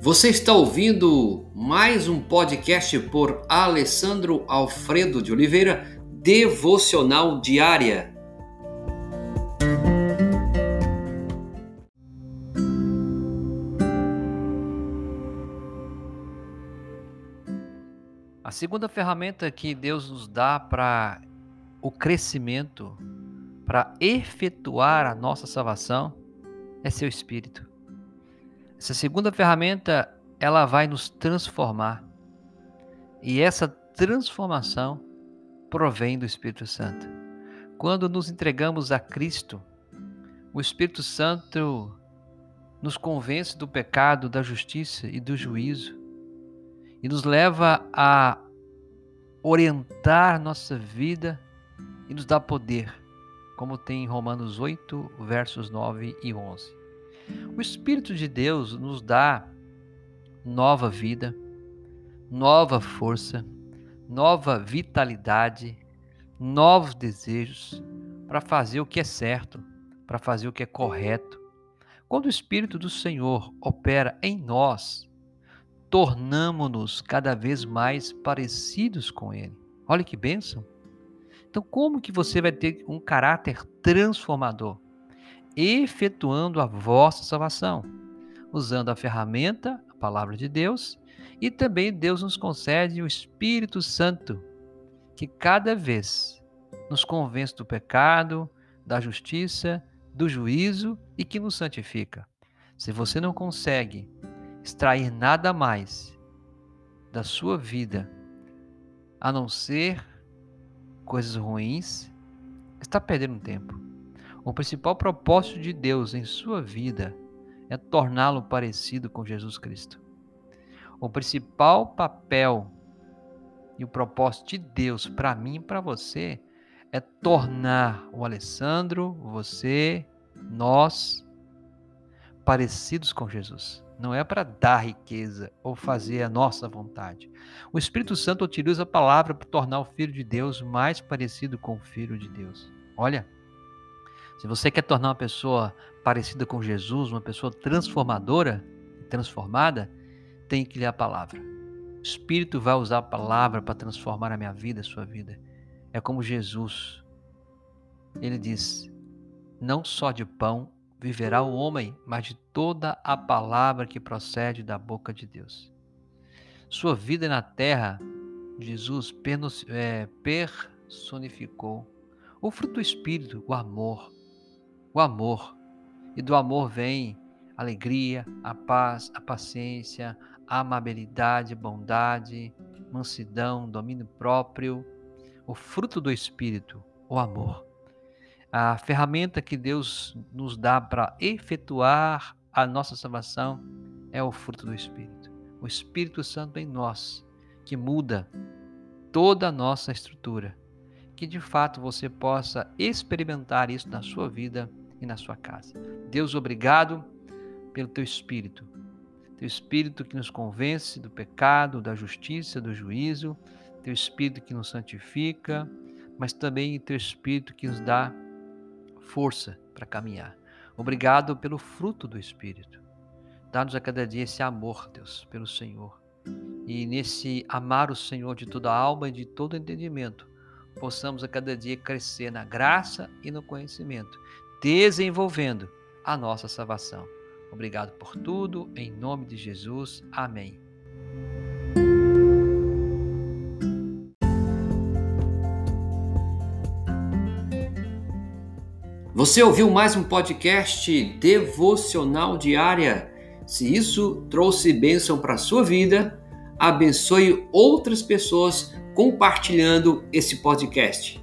Você está ouvindo mais um podcast por Alessandro Alfredo de Oliveira, Devocional Diária. A segunda ferramenta que Deus nos dá para o crescimento, para efetuar a nossa salvação, é seu espírito. Essa segunda ferramenta, ela vai nos transformar. E essa transformação provém do Espírito Santo. Quando nos entregamos a Cristo, o Espírito Santo nos convence do pecado, da justiça e do juízo e nos leva a orientar nossa vida e nos dá poder, como tem em Romanos 8, versos 9 e 11. O Espírito de Deus nos dá nova vida, nova força, nova vitalidade, novos desejos para fazer o que é certo, para fazer o que é correto. Quando o Espírito do Senhor opera em nós, tornamos-nos cada vez mais parecidos com Ele. Olha que bênção! Então, como que você vai ter um caráter transformador? Efetuando a vossa salvação, usando a ferramenta, a palavra de Deus, e também Deus nos concede o Espírito Santo, que cada vez nos convence do pecado, da justiça, do juízo e que nos santifica. Se você não consegue extrair nada mais da sua vida a não ser coisas ruins, está perdendo tempo. O principal propósito de Deus em sua vida é torná-lo parecido com Jesus Cristo. O principal papel e o propósito de Deus para mim e para você é tornar o Alessandro, você, nós parecidos com Jesus. Não é para dar riqueza ou fazer a nossa vontade. O Espírito Santo utiliza a palavra para tornar o Filho de Deus mais parecido com o Filho de Deus. Olha, se você quer tornar uma pessoa parecida com Jesus, uma pessoa transformadora, transformada, tem que ler a palavra. O Espírito vai usar a palavra para transformar a minha vida, a sua vida. É como Jesus. Ele diz: Não só de pão viverá o homem, mas de toda a palavra que procede da boca de Deus. Sua vida na terra, Jesus é, personificou o fruto do Espírito, o amor, o amor. E do amor vem a alegria, a paz, a paciência, a amabilidade, bondade, mansidão, domínio próprio, o fruto do Espírito, o amor. A ferramenta que Deus nos dá para efetuar a nossa salvação é o fruto do Espírito. O Espírito Santo em nós, que muda toda a nossa estrutura. Que de fato você possa experimentar isso na sua vida e na sua casa. Deus, obrigado pelo teu espírito. Teu espírito que nos convence do pecado, da justiça, do juízo, teu espírito que nos santifica, mas também teu espírito que nos dá força para caminhar. Obrigado pelo fruto do espírito. Dá-nos a cada dia esse amor, Deus, pelo Senhor. E nesse amar o Senhor de toda a alma e de todo entendimento, possamos a cada dia crescer na graça e no conhecimento, desenvolvendo a nossa salvação. Obrigado por tudo, em nome de Jesus. Amém. Você ouviu mais um podcast devocional diária? Se isso trouxe bênção para a sua vida, abençoe outras pessoas compartilhando esse podcast.